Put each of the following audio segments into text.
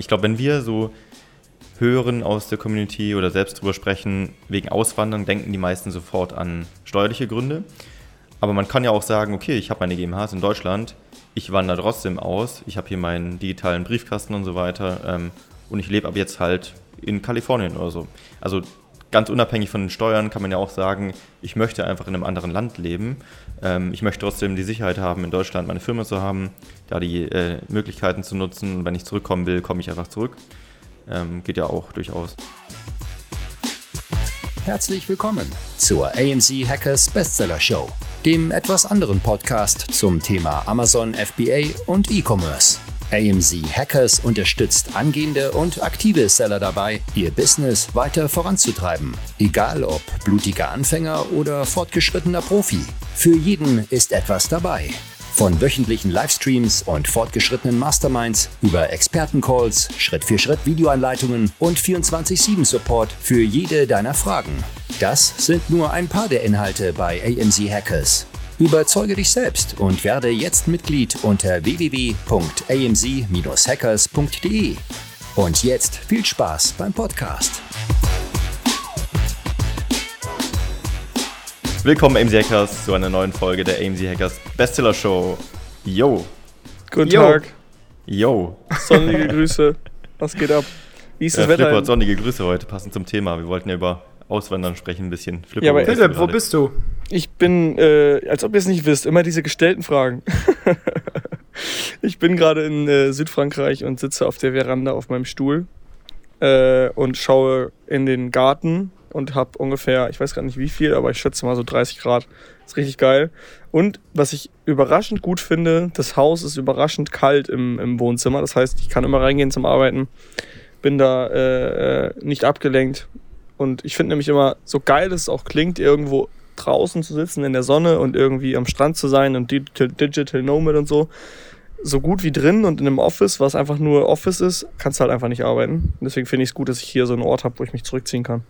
Ich glaube, wenn wir so hören aus der Community oder selbst drüber sprechen, wegen Auswandern, denken die meisten sofort an steuerliche Gründe. Aber man kann ja auch sagen, okay, ich habe meine GmbHs in Deutschland, ich wandere trotzdem aus, ich habe hier meinen digitalen Briefkasten und so weiter ähm, und ich lebe ab jetzt halt in Kalifornien oder so. Also ganz unabhängig von den Steuern kann man ja auch sagen, ich möchte einfach in einem anderen Land leben. Ähm, ich möchte trotzdem die Sicherheit haben, in Deutschland meine Firma zu haben, da die äh, Möglichkeiten zu nutzen. Und wenn ich zurückkommen will, komme ich einfach zurück. Ähm, geht ja auch durchaus. Herzlich willkommen zur AMZ Hackers Bestseller Show, dem etwas anderen Podcast zum Thema Amazon FBA und E-Commerce. AMZ Hackers unterstützt angehende und aktive Seller dabei, ihr Business weiter voranzutreiben. Egal ob blutiger Anfänger oder fortgeschrittener Profi. Für jeden ist etwas dabei. Von wöchentlichen Livestreams und fortgeschrittenen Masterminds über Expertencalls, Schritt-für-Schritt-Videoanleitungen und 24-7-Support für jede deiner Fragen. Das sind nur ein paar der Inhalte bei AMZ Hackers. Überzeuge dich selbst und werde jetzt Mitglied unter www.amz-hackers.de. Und jetzt viel Spaß beim Podcast. Willkommen AMZ Hackers zu einer neuen Folge der AMZ Hackers Bestseller Show. Yo. Guten Yo. Tag. Yo. Sonnige Grüße. Was geht ab? Wie ist das äh, Wetter? Flipper, sonnige Grüße heute, passend zum Thema. Wir wollten ja über Auswandern sprechen ein bisschen. Flipper, ja, aber Philipp, wo bist du? Ich bin, äh, als ob ihr es nicht wisst, immer diese gestellten Fragen. ich bin gerade in äh, Südfrankreich und sitze auf der Veranda auf meinem Stuhl äh, und schaue in den Garten und habe ungefähr, ich weiß gar nicht wie viel, aber ich schätze mal so 30 Grad. ist richtig geil. Und was ich überraschend gut finde, das Haus ist überraschend kalt im, im Wohnzimmer. Das heißt, ich kann immer reingehen zum Arbeiten, bin da äh, äh nicht abgelenkt. Und ich finde nämlich immer, so geil es auch klingt, irgendwo draußen zu sitzen in der Sonne und irgendwie am Strand zu sein und Digital, Digital Nomad und so. So gut wie drin und in einem Office, was einfach nur Office ist, kannst du halt einfach nicht arbeiten. Deswegen finde ich es gut, dass ich hier so einen Ort habe, wo ich mich zurückziehen kann.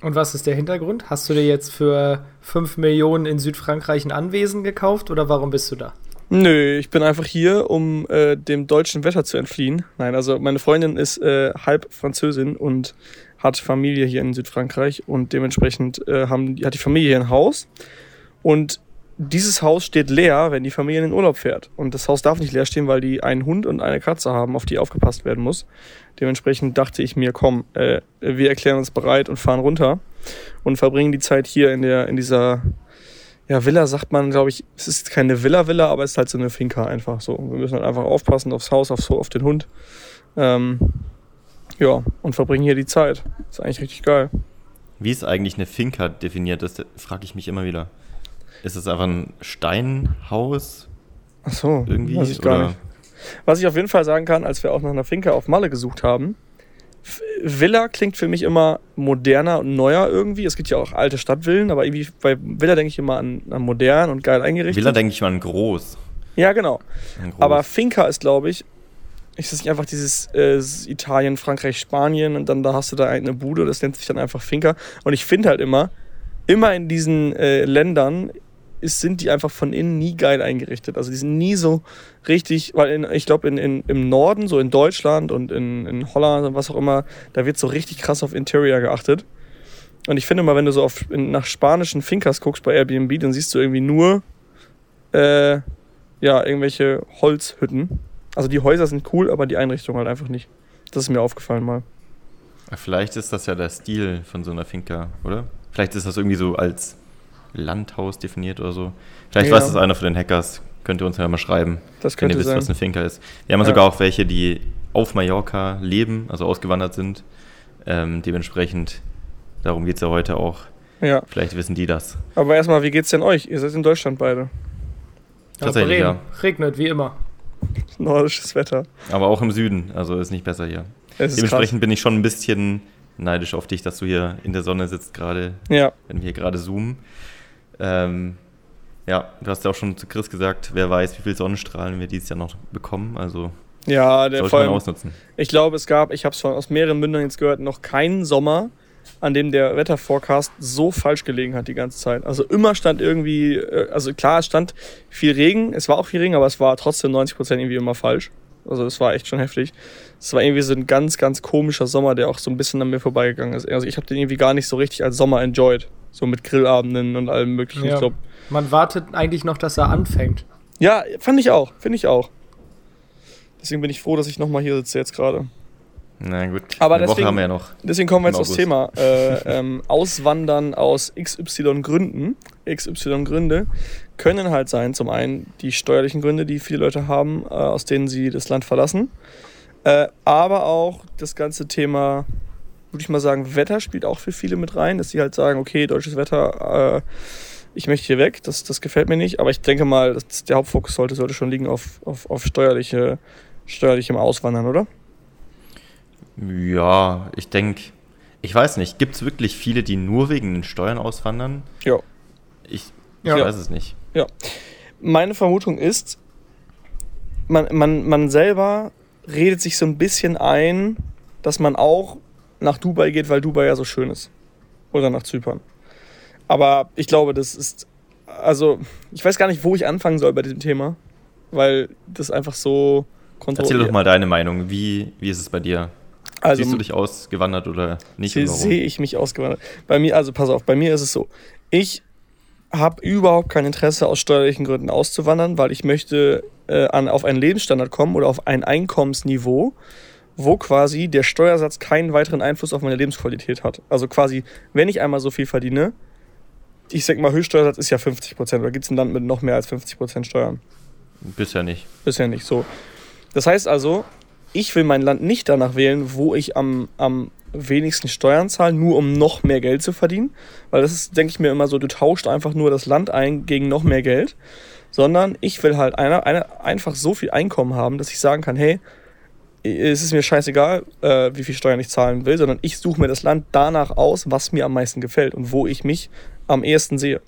Und was ist der Hintergrund? Hast du dir jetzt für 5 Millionen in Südfrankreich ein Anwesen gekauft oder warum bist du da? Nö, ich bin einfach hier, um äh, dem deutschen Wetter zu entfliehen. Nein, also meine Freundin ist äh, halb Französin und hat Familie hier in Südfrankreich und dementsprechend äh, haben, hat die Familie ein Haus. Und dieses Haus steht leer, wenn die Familie in den Urlaub fährt. Und das Haus darf nicht leer stehen, weil die einen Hund und eine Katze haben, auf die aufgepasst werden muss. Dementsprechend dachte ich mir, komm, äh, wir erklären uns bereit und fahren runter und verbringen die Zeit hier in der in dieser ja, Villa sagt man, glaube ich, es ist keine Villa-Villa, aber es ist halt so eine Finca einfach so. Wir müssen halt einfach aufpassen aufs Haus, auf, auf den Hund. Ähm, ja, und verbringen hier die Zeit. Ist eigentlich richtig geil. Wie ist eigentlich eine Finca definiert? Das frage ich mich immer wieder. Ist es einfach ein Steinhaus? Ach so, irgendwie? Weiß ich gar oder? nicht. Was ich auf jeden Fall sagen kann, als wir auch nach einer Finca auf Malle gesucht haben, Villa klingt für mich immer moderner und neuer irgendwie. Es gibt ja auch alte Stadtvillen, aber irgendwie bei Villa denke ich immer an, an modern und geil eingerichtet. Villa denke ich mal an groß. Ja, genau. Aber Finca ist, glaube ich, ist das nicht einfach dieses äh, Italien, Frankreich, Spanien und dann da hast du da eine Bude, das nennt sich dann einfach Finca. Und ich finde halt immer, immer in diesen äh, Ländern ist, sind die einfach von innen nie geil eingerichtet. Also die sind nie so richtig, weil in, ich glaube in, in, im Norden, so in Deutschland und in, in Holland und was auch immer, da wird so richtig krass auf Interior geachtet. Und ich finde mal, wenn du so auf, in, nach spanischen Fincas guckst bei Airbnb, dann siehst du irgendwie nur äh, ja, irgendwelche Holzhütten. Also die Häuser sind cool, aber die Einrichtung halt einfach nicht. Das ist mir aufgefallen mal. Vielleicht ist das ja der Stil von so einer Finca, oder? Vielleicht ist das irgendwie so als Landhaus definiert oder so. Vielleicht ja. weiß das einer von den Hackers. Könnt ihr uns ja mal schreiben, das wenn ihr wisst, sein. was eine Finca ist. Wir haben ja. sogar auch welche, die auf Mallorca leben, also ausgewandert sind. Ähm, dementsprechend, darum geht es ja heute auch. Ja. Vielleicht wissen die das. Aber erstmal, wie geht's denn euch? Ihr seid in Deutschland beide. Tatsächlich, ja. Regnet, wie immer. Nordisches Wetter. Aber auch im Süden, also ist nicht besser hier. Dementsprechend krass. bin ich schon ein bisschen neidisch auf dich, dass du hier in der Sonne sitzt gerade, ja. wenn wir hier gerade zoomen. Ähm, ja, du hast ja auch schon zu Chris gesagt, wer weiß, wie viel Sonnenstrahlen wir dieses Jahr noch bekommen. Also ja, der sollte man ausnutzen. Ich glaube, es gab, ich habe es aus mehreren Mündern jetzt gehört, noch keinen Sommer, an dem der Wetterforecast so falsch gelegen hat die ganze Zeit. Also immer stand irgendwie, äh, also klar, es stand viel Regen, es war auch viel Regen, aber es war trotzdem 90% irgendwie immer falsch. Also es war echt schon heftig. Es war irgendwie so ein ganz, ganz komischer Sommer, der auch so ein bisschen an mir vorbeigegangen ist. Also ich habe den irgendwie gar nicht so richtig als Sommer enjoyed. So mit Grillabenden und allem möglichen. Ja. Glaub, Man wartet eigentlich noch, dass er anfängt. ja, fand ich auch. Finde ich auch. Deswegen bin ich froh, dass ich nochmal hier sitze jetzt gerade. Na gut, Aber eine Woche deswegen- haben wir ja noch. Deswegen kommen wir jetzt aufs. Thema. Äh, ähm, Auswandern aus XY Gründen. XY Gründe können halt sein, zum einen die steuerlichen Gründe, die viele Leute haben, äh, aus denen sie das Land verlassen. Äh, aber auch das ganze Thema, würde ich mal sagen, Wetter spielt auch für viele mit rein, dass sie halt sagen, okay, deutsches Wetter, äh, ich möchte hier weg, das, das gefällt mir nicht. Aber ich denke mal, der Hauptfokus sollte, sollte schon liegen auf, auf, auf steuerliche, steuerlichem Auswandern, oder? Ja, ich denke, ich weiß nicht, gibt es wirklich viele, die nur wegen den Steuern auswandern? Ja. Ich, ich Ja. weiß es nicht. meine Vermutung ist, man, man, man selber redet sich so ein bisschen ein, dass man auch nach Dubai geht, weil Dubai ja so schön ist. Oder nach Zypern. Aber ich glaube, das ist. Also, ich weiß gar nicht, wo ich anfangen soll bei diesem Thema, weil das einfach so Erzähl doch mal deine Meinung. Wie, wie ist es bei dir? Also, Siehst du dich ausgewandert oder nicht? Warum? sehe ich mich ausgewandert? Bei mir, also pass auf, bei mir ist es so. Ich habe überhaupt kein Interesse, aus steuerlichen Gründen auszuwandern, weil ich möchte äh, an, auf einen Lebensstandard kommen oder auf ein Einkommensniveau, wo quasi der Steuersatz keinen weiteren Einfluss auf meine Lebensqualität hat. Also quasi, wenn ich einmal so viel verdiene, ich sag mal, Höchststeuersatz ist ja 50%, oder gibt es ein Land mit noch mehr als 50% Steuern? Bisher nicht. Bisher nicht so. Das heißt also, ich will mein Land nicht danach wählen, wo ich am, am wenigsten Steuern zahle, nur um noch mehr Geld zu verdienen. Weil das ist, denke ich mir immer so, du tauscht einfach nur das Land ein gegen noch mehr Geld. Sondern ich will halt eine, eine, einfach so viel Einkommen haben, dass ich sagen kann, hey, es ist mir scheißegal, äh, wie viel Steuern ich zahlen will, sondern ich suche mir das Land danach aus, was mir am meisten gefällt und wo ich mich am ehesten sehe.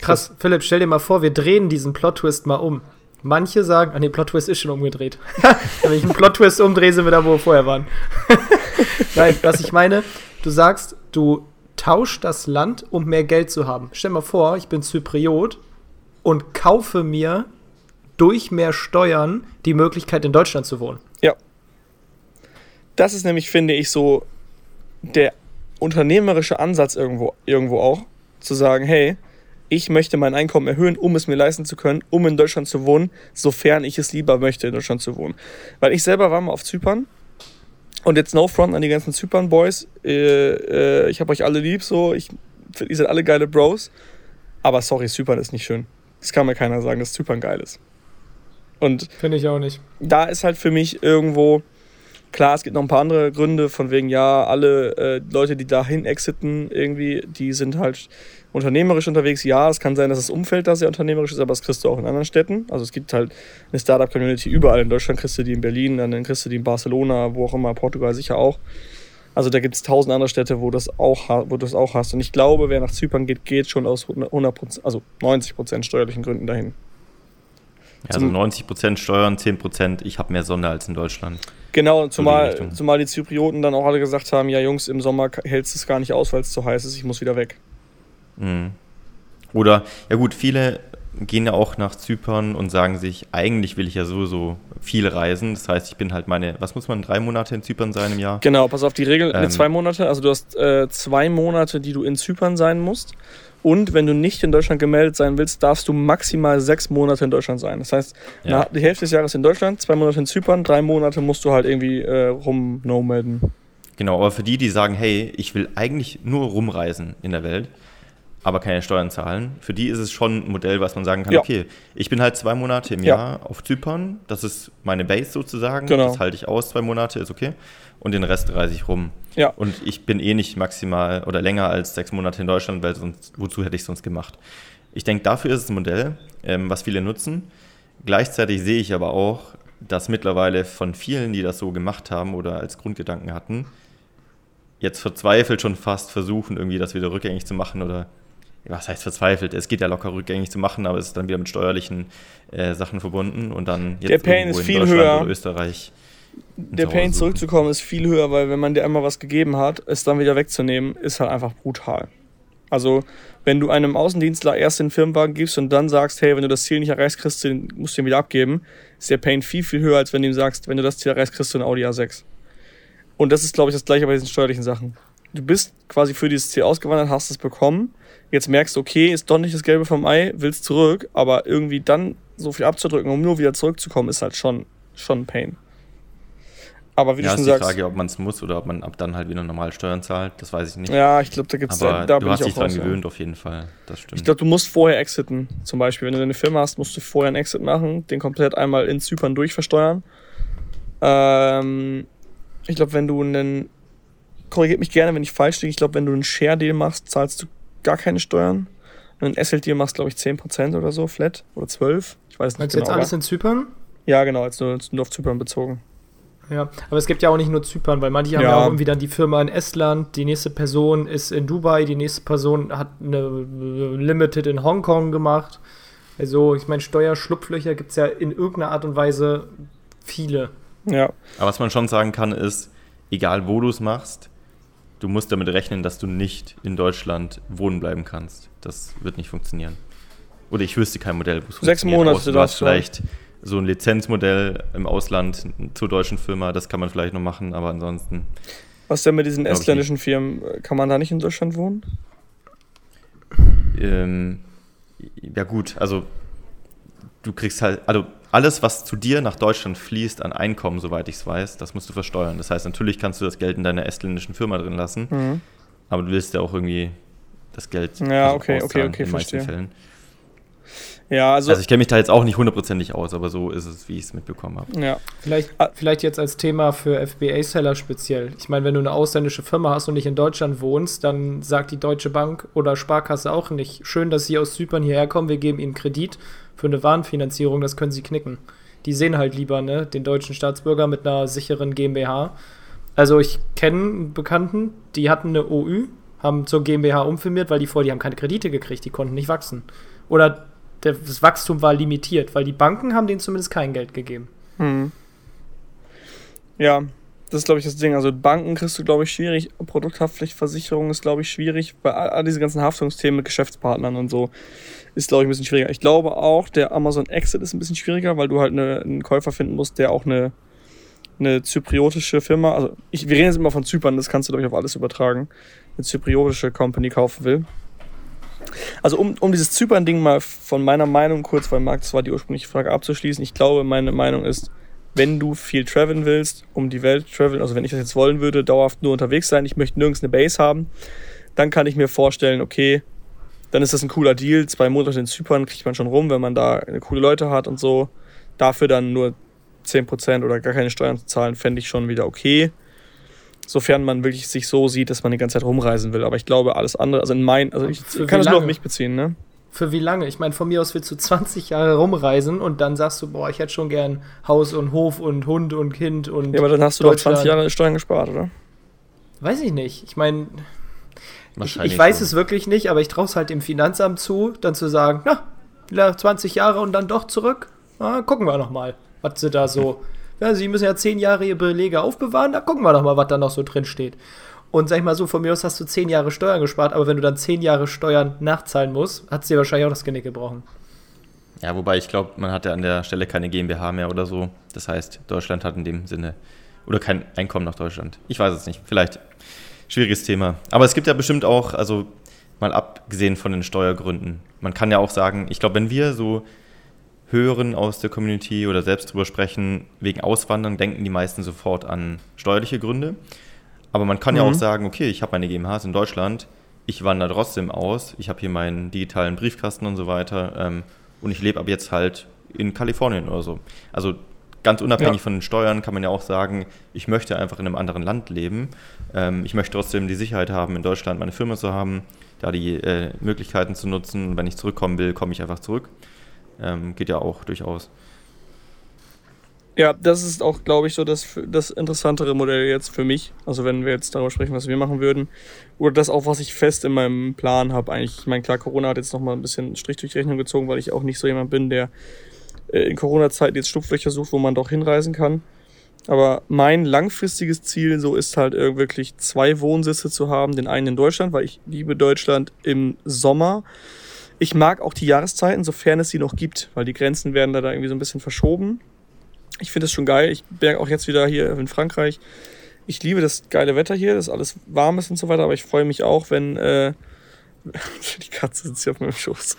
Krass, Philipp, stell dir mal vor, wir drehen diesen Plot-Twist mal um. Manche sagen, ah nee, Plot-Twist ist schon umgedreht. Wenn ich einen Plot-Twist umdrehe, sind wir da, wo wir vorher waren. Nein, was ich meine, du sagst, du tauschst das Land, um mehr Geld zu haben. Stell mal vor, ich bin Zypriot und kaufe mir durch mehr Steuern die Möglichkeit, in Deutschland zu wohnen. das ist nämlich, finde ich, so der unternehmerische Ansatz irgendwo, irgendwo auch, zu sagen, hey, ich möchte mein Einkommen erhöhen, um es mir leisten zu können, um in Deutschland zu wohnen, sofern ich es lieber möchte, in Deutschland zu wohnen. Weil ich selber war mal auf Zypern und jetzt no front an die ganzen Zypern-Boys. Äh, äh, ich habe euch alle lieb, so, ich, ihr seid alle geile Bros. Aber sorry, Zypern ist nicht schön. Das kann mir keiner sagen, dass Zypern geil ist. Und Finde ich auch nicht. da ist halt für mich irgendwo, klar, es gibt noch ein paar andere Gründe, von wegen, ja, alle äh, Leute, die dahin exiten, irgendwie, die sind halt unternehmerisch unterwegs. Ja, es kann sein, dass das Umfeld da sehr unternehmerisch ist, aber das kriegst du auch in anderen Städten. Also es gibt halt eine Startup-Community überall in Deutschland, kriegst du die in Berlin, dann kriegst du die in Barcelona, wo auch immer, Portugal sicher auch. Also da gibt es tausend andere Städte, wo, das auch, wo du das auch hast. Und ich glaube, wer nach Zypern geht, geht schon aus 100%, also 90% steuerlichen Gründen dahin. Ja, also Zum- 90% Steuern, 10%, ich habe mehr Sonne als in Deutschland. Genau, zumal, Richtung. zumal die Zyprioten dann auch alle gesagt haben, ja Jungs, im Sommer hältst du es gar nicht aus, weil es zu heiß ist, ich muss wieder weg. Mhm. Oder, ja gut, viele gehen ja auch nach Zypern und sagen sich, eigentlich will ich ja sowieso viel reisen. Das heißt, ich bin halt meine, was muss man, drei Monate in Zypern sein im Jahr? Genau, pass auf, die Regel Ähm. zwei Monate, also du hast äh, zwei Monate, die du in Zypern sein musst. Und wenn du nicht in Deutschland gemeldet sein willst, darfst du maximal sechs Monate in Deutschland sein. Das heißt, Ja. die Hälfte des Jahres in Deutschland, zwei Monate in Zypern, drei Monate musst du halt irgendwie äh, rum. Genau, aber für die, die sagen, hey, ich will eigentlich nur rumreisen in der Welt, aber keine Steuern zahlen, für die ist es schon ein Modell, was man sagen kann, Ja. okay, ich bin halt zwei Monate im Ja. Jahr auf Zypern, das ist meine Base sozusagen, Genau. das halte ich aus, zwei Monate ist okay, und den Rest reise ich rum. Ja. Und ich bin eh nicht maximal oder länger als sechs Monate in Deutschland, weil sonst, wozu hätte ich sonst gemacht? Ich denke, dafür ist es ein Modell, ähm, was viele nutzen. Gleichzeitig sehe ich aber auch, dass mittlerweile von vielen, die das so gemacht haben oder als Grundgedanken hatten, jetzt verzweifelt schon fast versuchen, irgendwie das wieder rückgängig zu machen oder was heißt verzweifelt? Es geht ja locker rückgängig zu machen, aber es ist dann wieder mit steuerlichen äh, Sachen verbunden und dann jetzt Der Pain ist in viel höher. oder Österreich. Der Pain zurückzukommen ist viel höher, weil wenn man dir einmal was gegeben hat, es dann wieder wegzunehmen, ist halt einfach brutal. Also, wenn du einem Außendienstler erst den Firmenwagen gibst und dann sagst, hey, wenn du das Ziel nicht erreichst, kriegst du den, musst du ihn wieder abgeben, ist der Pain viel, viel höher, als wenn du ihm sagst, wenn du das Ziel erreichst, kriegst du ein Audi A6. Und das ist, glaube ich, das gleiche bei diesen steuerlichen Sachen. Du bist quasi für dieses Ziel ausgewandert, hast es bekommen, jetzt merkst du, okay, ist doch nicht das Gelbe vom Ei, willst zurück, aber irgendwie dann so viel abzudrücken, um nur wieder zurückzukommen, ist halt schon, schon ein Pain. Aber wie ja, du schon ist sagst. die Frage, ob man es muss oder ob man ab dann halt wieder normal Steuern zahlt, das weiß ich nicht. Ja, ich glaube, da gibt es da, da du hast dich dran raus, gewöhnt, ja. auf jeden Fall. Das stimmt. Ich glaube, du musst vorher exiten. Zum Beispiel, wenn du eine Firma hast, musst du vorher einen Exit machen, den komplett einmal in Zypern durchversteuern. Ähm, ich glaube, wenn du einen. Korrigiert mich gerne, wenn ich falsch liege. Ich glaube, wenn du einen Share-Deal machst, zahlst du gar keine Steuern. Wenn du einen SL-Deal machst, glaube ich, 10% oder so, flat. Oder 12. Ich weiß nicht. Meinst genau. jetzt alles in Zypern? Ja, genau, jetzt nur, nur auf Zypern bezogen. Ja, aber es gibt ja auch nicht nur Zypern, weil manche haben ja, auch irgendwie dann die Firma in Estland, die nächste Person ist in Dubai, die nächste Person hat eine Limited in Hongkong gemacht. Also, ich meine, Steuerschlupflöcher gibt es ja in irgendeiner Art und Weise viele. Ja. Aber was man schon sagen kann, ist, egal wo du es machst, du musst damit rechnen, dass du nicht in Deutschland wohnen bleiben kannst. Das wird nicht funktionieren. Oder ich wüsste kein Modell, wo es funktioniert. Sechs Monate. Du hast vielleicht so ein Lizenzmodell im Ausland zur deutschen Firma, das kann man vielleicht noch machen, aber ansonsten. Was denn mit diesen estländischen Firmen? Kann man da nicht in Deutschland wohnen? Ähm, ja, gut, also du kriegst halt, also alles, was zu dir nach Deutschland fließt an Einkommen, soweit ich es weiß, das musst du versteuern. Das heißt, natürlich kannst du das Geld in deiner estländischen Firma drin lassen, mhm. aber du willst ja auch irgendwie das Geld ja, also okay, okay, okay, in den meisten Fällen. Ja, also, also ich kenne mich da jetzt auch nicht hundertprozentig aus, aber so ist es, wie ich es mitbekommen habe. Ja. Vielleicht, vielleicht jetzt als Thema für FBA-Seller speziell. Ich meine, wenn du eine ausländische Firma hast und nicht in Deutschland wohnst, dann sagt die Deutsche Bank oder Sparkasse auch nicht, schön, dass Sie aus Zypern hierher kommen, wir geben Ihnen Kredit für eine Warenfinanzierung, das können Sie knicken. Die sehen halt lieber ne, den deutschen Staatsbürger mit einer sicheren GmbH. Also ich kenne Bekannten, die hatten eine OÜ, haben zur GmbH umfirmiert, weil die vorher, die haben keine Kredite gekriegt, die konnten nicht wachsen. Oder das Wachstum war limitiert, weil die Banken haben denen zumindest kein Geld gegeben. Hm. Ja, das ist, glaube ich, das Ding. Also Banken kriegst du, glaube ich, schwierig. Produkthaftpflichtversicherung ist, glaube ich, schwierig. Bei all, all diese ganzen Haftungsthemen mit Geschäftspartnern und so ist, glaube ich, ein bisschen schwieriger. Ich glaube auch, der Amazon Exit ist ein bisschen schwieriger, weil du halt eine, einen Käufer finden musst, der auch eine, eine zypriotische Firma, also ich, wir reden jetzt immer von Zypern, das kannst du, glaube ich, auf alles übertragen, eine zypriotische Company kaufen will. Also um, um dieses Zypern-Ding mal von meiner Meinung kurz, weil Marc, das war die ursprüngliche Frage abzuschließen. Ich glaube, meine Meinung ist, wenn du viel traveln willst, um die Welt traveln, also wenn ich das jetzt wollen würde, dauerhaft nur unterwegs sein, ich möchte nirgends eine Base haben, dann kann ich mir vorstellen, okay, dann ist das ein cooler Deal. Zwei Monate in Zypern kriegt man schon rum, wenn man da coole Leute hat und so. Dafür dann nur 10% oder gar keine Steuern zu zahlen, fände ich schon wieder okay sofern man wirklich sich so sieht, dass man die ganze Zeit rumreisen will. Aber ich glaube, alles andere, also in mein, also ich kann das nur auf mich beziehen, ne? Für wie lange? Ich meine, von mir aus willst du 20 Jahre rumreisen und dann sagst du, boah, ich hätte schon gern Haus und Hof und Hund und Kind und. Ja, aber dann hast du doch 20 Jahre Steuern gespart, oder? Weiß ich nicht. Ich meine, ich, ich weiß schon. es wirklich nicht, aber ich traue es halt dem Finanzamt zu, dann zu sagen, na, 20 Jahre und dann doch zurück. Na, gucken wir nochmal, was sie da so ja, sie müssen ja zehn Jahre ihre Belege aufbewahren, da gucken wir doch mal, was da noch so drin steht. Und sag ich mal so, von mir aus hast du zehn Jahre Steuern gespart, aber wenn du dann zehn Jahre Steuern nachzahlen musst, hat sie wahrscheinlich auch das Genick gebrochen. Ja, wobei ich glaube, man hat ja an der Stelle keine GmbH mehr oder so. Das heißt, Deutschland hat in dem Sinne oder kein Einkommen nach Deutschland. Ich weiß es nicht. Vielleicht schwieriges Thema. Aber es gibt ja bestimmt auch, also mal abgesehen von den Steuergründen, man kann ja auch sagen, ich glaube, wenn wir so hören aus der Community oder selbst drüber sprechen, wegen Auswandern denken die meisten sofort an steuerliche Gründe. Aber man kann mhm. ja auch mhm. sagen, okay, ich habe meine GmbHs in Deutschland, ich wandere trotzdem aus, ich habe hier meinen digitalen Briefkasten und so weiter ähm, und ich lebe ab jetzt halt in Kalifornien oder so. Also ganz unabhängig ja. von den Steuern kann man ja auch sagen, ich möchte einfach in einem anderen Land leben. Ähm, ich möchte trotzdem die Sicherheit haben, in Deutschland meine Firma zu haben, da die äh, Möglichkeiten zu nutzen. Wenn ich zurückkommen will, komme ich einfach zurück. Ähm, geht ja auch durchaus. Ja, das ist auch, glaube ich, so das, das interessantere Modell jetzt für mich. Also wenn wir jetzt darüber sprechen, was wir machen würden. Oder das auch, was ich fest in meinem Plan habe. Eigentlich, ich meine, klar, Corona hat jetzt nochmal ein bisschen Strich durch die Rechnung gezogen, weil ich auch nicht so jemand bin, der äh, in Corona-Zeit jetzt Schlupflöcher sucht, wo man doch hinreisen kann. Aber mein langfristiges Ziel so ist halt wirklich zwei Wohnsitze zu haben. Den einen in Deutschland, weil ich liebe Deutschland im Sommer. Ich mag auch die Jahreszeiten, sofern es sie noch gibt, weil die Grenzen werden da, da irgendwie so ein bisschen verschoben. Ich finde es schon geil. Ich merke auch jetzt wieder hier in Frankreich. Ich liebe das geile Wetter hier, dass alles warm ist und so weiter, aber ich freue mich auch, wenn äh, die Katze sitzt hier auf meinem Schoß.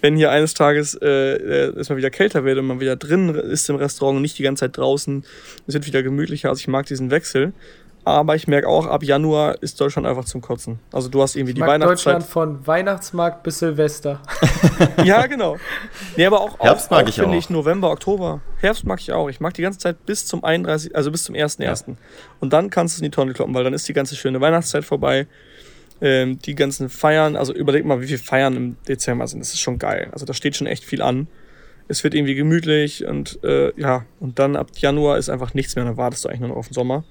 Wenn hier eines Tages äh, es mal wieder kälter wird und man wieder drin ist im Restaurant und nicht die ganze Zeit draußen, es wird wieder gemütlicher. Also ich mag diesen Wechsel. Aber ich merke auch, ab Januar ist Deutschland einfach zum Kotzen. Also du hast irgendwie ich die Weihnachtszeit. Deutschland von Weihnachtsmarkt bis Silvester. ja, genau. Nee, aber auch, Herbst auch, mag auch, ich finde ich November, Oktober. Herbst mag ich auch. Ich mag die ganze Zeit bis zum 31., also bis zum 1.1. Ja. Und dann kannst du es in die Tonne kloppen, weil dann ist die ganze schöne Weihnachtszeit vorbei ähm, die ganzen Feiern, also überleg mal, wie viele Feiern im Dezember sind. Das ist schon geil. Also da steht schon echt viel an. Es wird irgendwie gemütlich und äh, ja, und dann ab Januar ist einfach nichts mehr, dann wartest du eigentlich nur noch auf den Sommer.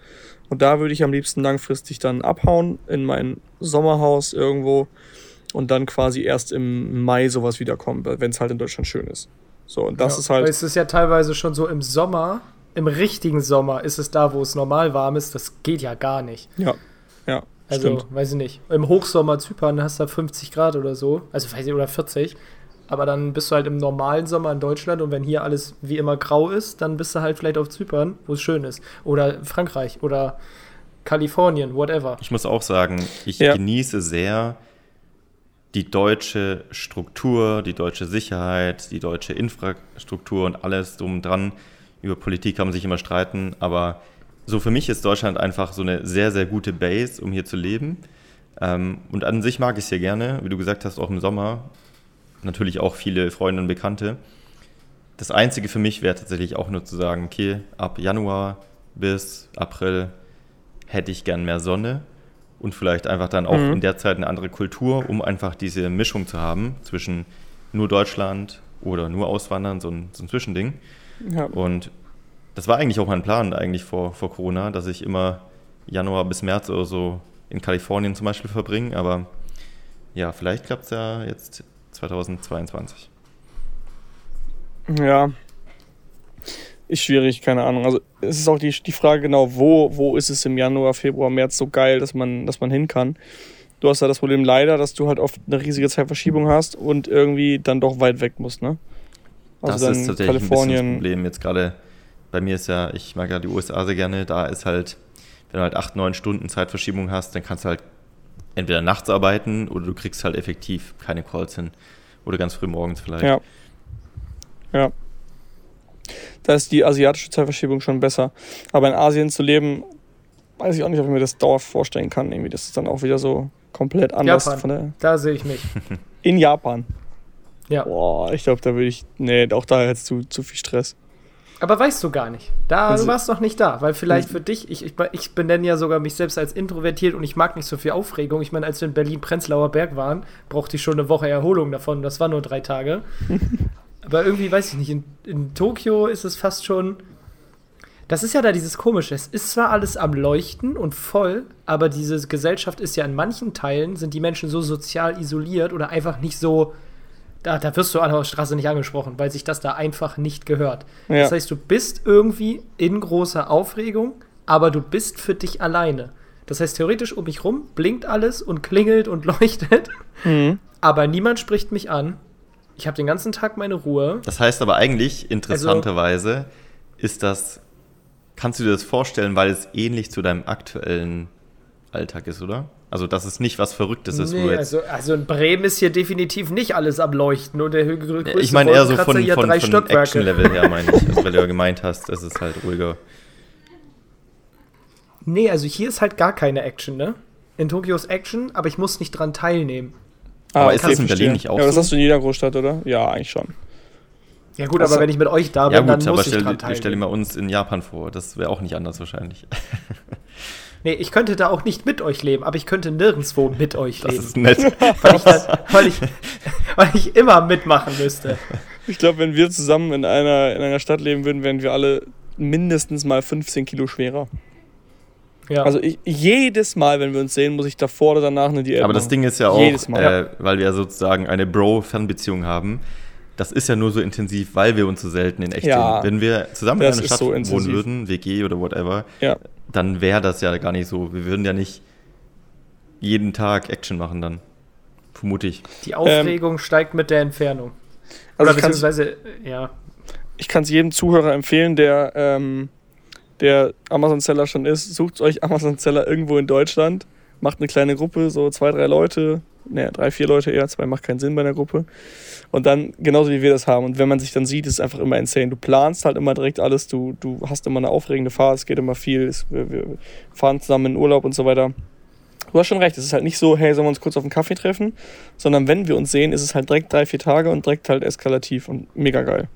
Und da würde ich am liebsten langfristig dann abhauen in mein Sommerhaus irgendwo und dann quasi erst im Mai sowas wiederkommen, wenn es halt in Deutschland schön ist. So, und das ja, ist halt. Es ist ja teilweise schon so im Sommer, im richtigen Sommer ist es da, wo es normal warm ist. Das geht ja gar nicht. Ja, ja. Also, Stimmt. weiß ich nicht. Im Hochsommer Zypern hast du 50 Grad oder so. Also, weiß ich, oder 40. Aber dann bist du halt im normalen Sommer in Deutschland und wenn hier alles wie immer grau ist, dann bist du halt vielleicht auf Zypern, wo es schön ist. Oder Frankreich oder Kalifornien, whatever. Ich muss auch sagen, ich ja. genieße sehr die deutsche Struktur, die deutsche Sicherheit, die deutsche Infrastruktur und alles drum dran. Über Politik kann man sich immer streiten, aber so für mich ist Deutschland einfach so eine sehr, sehr gute Base, um hier zu leben. Ähm, und an sich mag ich es hier gerne, wie du gesagt hast, auch im Sommer. Natürlich auch viele Freunde und Bekannte. Das Einzige für mich wäre tatsächlich auch nur zu sagen, okay, ab Januar bis April hätte ich gern mehr Sonne und vielleicht einfach dann auch mhm. in der Zeit eine andere Kultur, um einfach diese Mischung zu haben zwischen nur Deutschland oder nur Auswandern, so ein, so ein Zwischending. Ja. Und das war eigentlich auch mein Plan eigentlich vor, vor Corona, dass ich immer Januar bis März oder so in Kalifornien zum Beispiel verbringe. Aber ja, vielleicht klappt es ja jetzt 2022. Ja, ist schwierig, keine Ahnung. Also es ist auch die, die Frage genau, wo, wo ist es im Januar, Februar, März so geil, dass man, dass man hin kann. Du hast ja das Problem leider, dass du halt oft eine riesige Zeitverschiebung hast und irgendwie dann doch weit weg musst, ne? Also das ist tatsächlich Kalifornien, ein bisschen das Problem. Jetzt gerade bei mir ist ja, ich mag ja die USA sehr gerne, da ist halt, wenn du halt acht, neun Stunden Zeitverschiebung hast, dann kannst du halt entweder nachts arbeiten oder du kriegst halt effektiv keine Calls hin. Oder ganz früh morgens vielleicht. Ja. Ja. Da ist die asiatische Zeitverschiebung schon besser. Aber in Asien zu leben, weiß ich auch nicht, ob ich mir das dauerhaft vorstellen kann. Irgendwie, das ist dann auch wieder so komplett anders. Japan, von der da sehe ich mich. In Japan. Ja. Boah, ich glaube, da würde ich. Nee, auch da hättest du zu viel Stress. Aber weißt du gar nicht. Da, also, du warst noch nicht da, weil vielleicht für dich, ich, ich, ich benenne ja sogar mich selbst als introvertiert und ich mag nicht so viel Aufregung. Ich meine, als wir in Berlin-Prenzlauer Berg waren, brauchte ich schon eine Woche Erholung davon. Das war nur drei Tage. Aber irgendwie, weiß ich nicht, in, in Tokio ist es fast schon. Das ist ja da dieses Komische. Es ist zwar alles am Leuchten und voll, aber diese Gesellschaft ist ja in manchen Teilen, sind die Menschen so sozial isoliert oder einfach nicht so da, da wirst du an der Straße nicht angesprochen, weil sich das da einfach nicht gehört. Ja. Das heißt, du bist irgendwie in großer Aufregung, aber du bist für dich alleine. Das heißt, theoretisch um mich rum blinkt alles und klingelt und leuchtet, mhm. aber niemand spricht mich an. Ich habe den ganzen Tag meine Ruhe. Das heißt aber eigentlich, interessanterweise, also, ist das, kannst du dir das vorstellen, weil es ähnlich zu deinem aktuellen Alltag ist, oder? Also, dass es nicht was Verrücktes ist. Nee, also, also in Bremen ist hier definitiv nicht alles am Leuchten und der größte Ich meine eher so von, von, von Action-Level her, meine ich. Also, weil du ja gemeint hast, es ist halt ruhiger. Nee, also hier ist halt gar keine Action, ne? In Tokio ist Action, aber ich muss nicht dran teilnehmen. Ah, aber ist das in Berlin nicht auch Ja, das hast du in jeder Großstadt, oder? Ja, eigentlich schon. Ja gut, also, aber wenn ich mit euch da bin, ja, gut, dann muss aber ich stell, dran teilnehmen. stell dir mal uns in Japan vor. Das wäre auch nicht anders wahrscheinlich. Nee, ich könnte da auch nicht mit euch leben, aber ich könnte nirgendwo mit euch leben. Das ist nett. weil, ich dann, weil, ich, weil ich immer mitmachen müsste. Ich glaube, wenn wir zusammen in einer, in einer Stadt leben würden, wären wir alle mindestens mal 15 Kilo schwerer. Ja. Also ich, jedes Mal, wenn wir uns sehen, muss ich davor oder danach eine Diät Aber das Ding ist ja auch, äh, weil wir sozusagen eine Bro-Fernbeziehung haben, das ist ja nur so intensiv, weil wir uns so selten in echt Ja, sehen. Wenn wir zusammen in einer Stadt so wohnen würden, WG oder whatever, Ja. dann wäre das ja gar nicht so. Wir würden ja nicht jeden Tag Action machen dann. Vermute ich. Die Aufregung steigt mit der Entfernung. Also Oder beziehungsweise, ja. ich kann es jedem Zuhörer empfehlen, der, ähm, der Amazon-Seller schon ist. Sucht euch Amazon-Seller irgendwo in Deutschland, macht eine kleine Gruppe, so zwei, drei Leute, ne, drei, vier Leute eher, zwei macht keinen Sinn bei einer Gruppe. Und dann, genauso wie wir das haben. Und wenn man sich dann sieht, ist es einfach immer insane. Du planst halt immer direkt alles, du, du hast immer eine aufregende Fahrt, es geht immer viel, es, wir, wir fahren zusammen in Urlaub und so weiter. Du hast schon recht, es ist halt nicht so, hey, sollen wir uns kurz auf einen Kaffee treffen, sondern wenn wir uns sehen, ist es halt direkt drei, vier Tage und direkt halt eskalativ und mega geil.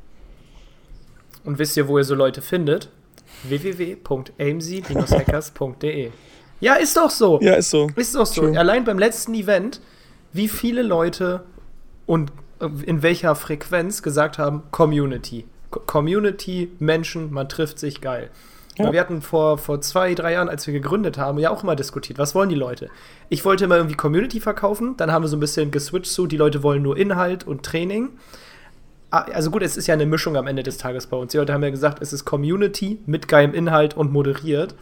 Und wisst ihr, wo ihr so Leute findet? www.amc-hackers.de Ja, ist doch so. Ja, ist so. Ist doch so. True. Allein beim letzten Event, wie viele Leute und äh, in welcher Frequenz gesagt haben, Community. Co- Community, Menschen, man trifft sich, geil. Ja. Wir hatten vor, vor zwei, drei Jahren, als wir gegründet haben, ja auch immer diskutiert, was wollen die Leute? Ich wollte immer irgendwie Community verkaufen, dann haben wir so ein bisschen geswitcht zu, die Leute wollen nur Inhalt und Training. Ah, Also gut, es ist ja eine Mischung am Ende des Tages bei uns. Die Leute haben ja gesagt, es ist Community mit geilem Inhalt und moderiert.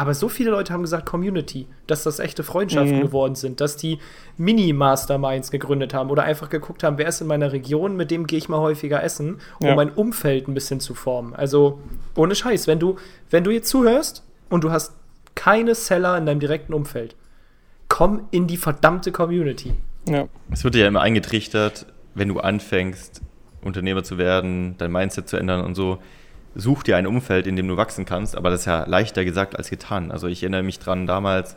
Aber so viele Leute haben gesagt Community, dass das echte Freundschaften Mhm. geworden sind, dass die Mini-Masterminds gegründet haben oder einfach geguckt haben, wer ist in meiner Region, mit dem gehe ich mal häufiger essen, um Ja. mein Umfeld ein bisschen zu formen. Also ohne Scheiß, wenn du, wenn du jetzt zuhörst und du hast keine Seller in deinem direkten Umfeld, komm in die verdammte Community. Ja. Es wird dir ja immer eingetrichtert, wenn du anfängst, Unternehmer zu werden, dein Mindset zu ändern und so. Such dir ein Umfeld, in dem du wachsen kannst, aber das ist ja leichter gesagt als getan. Also ich erinnere mich dran damals,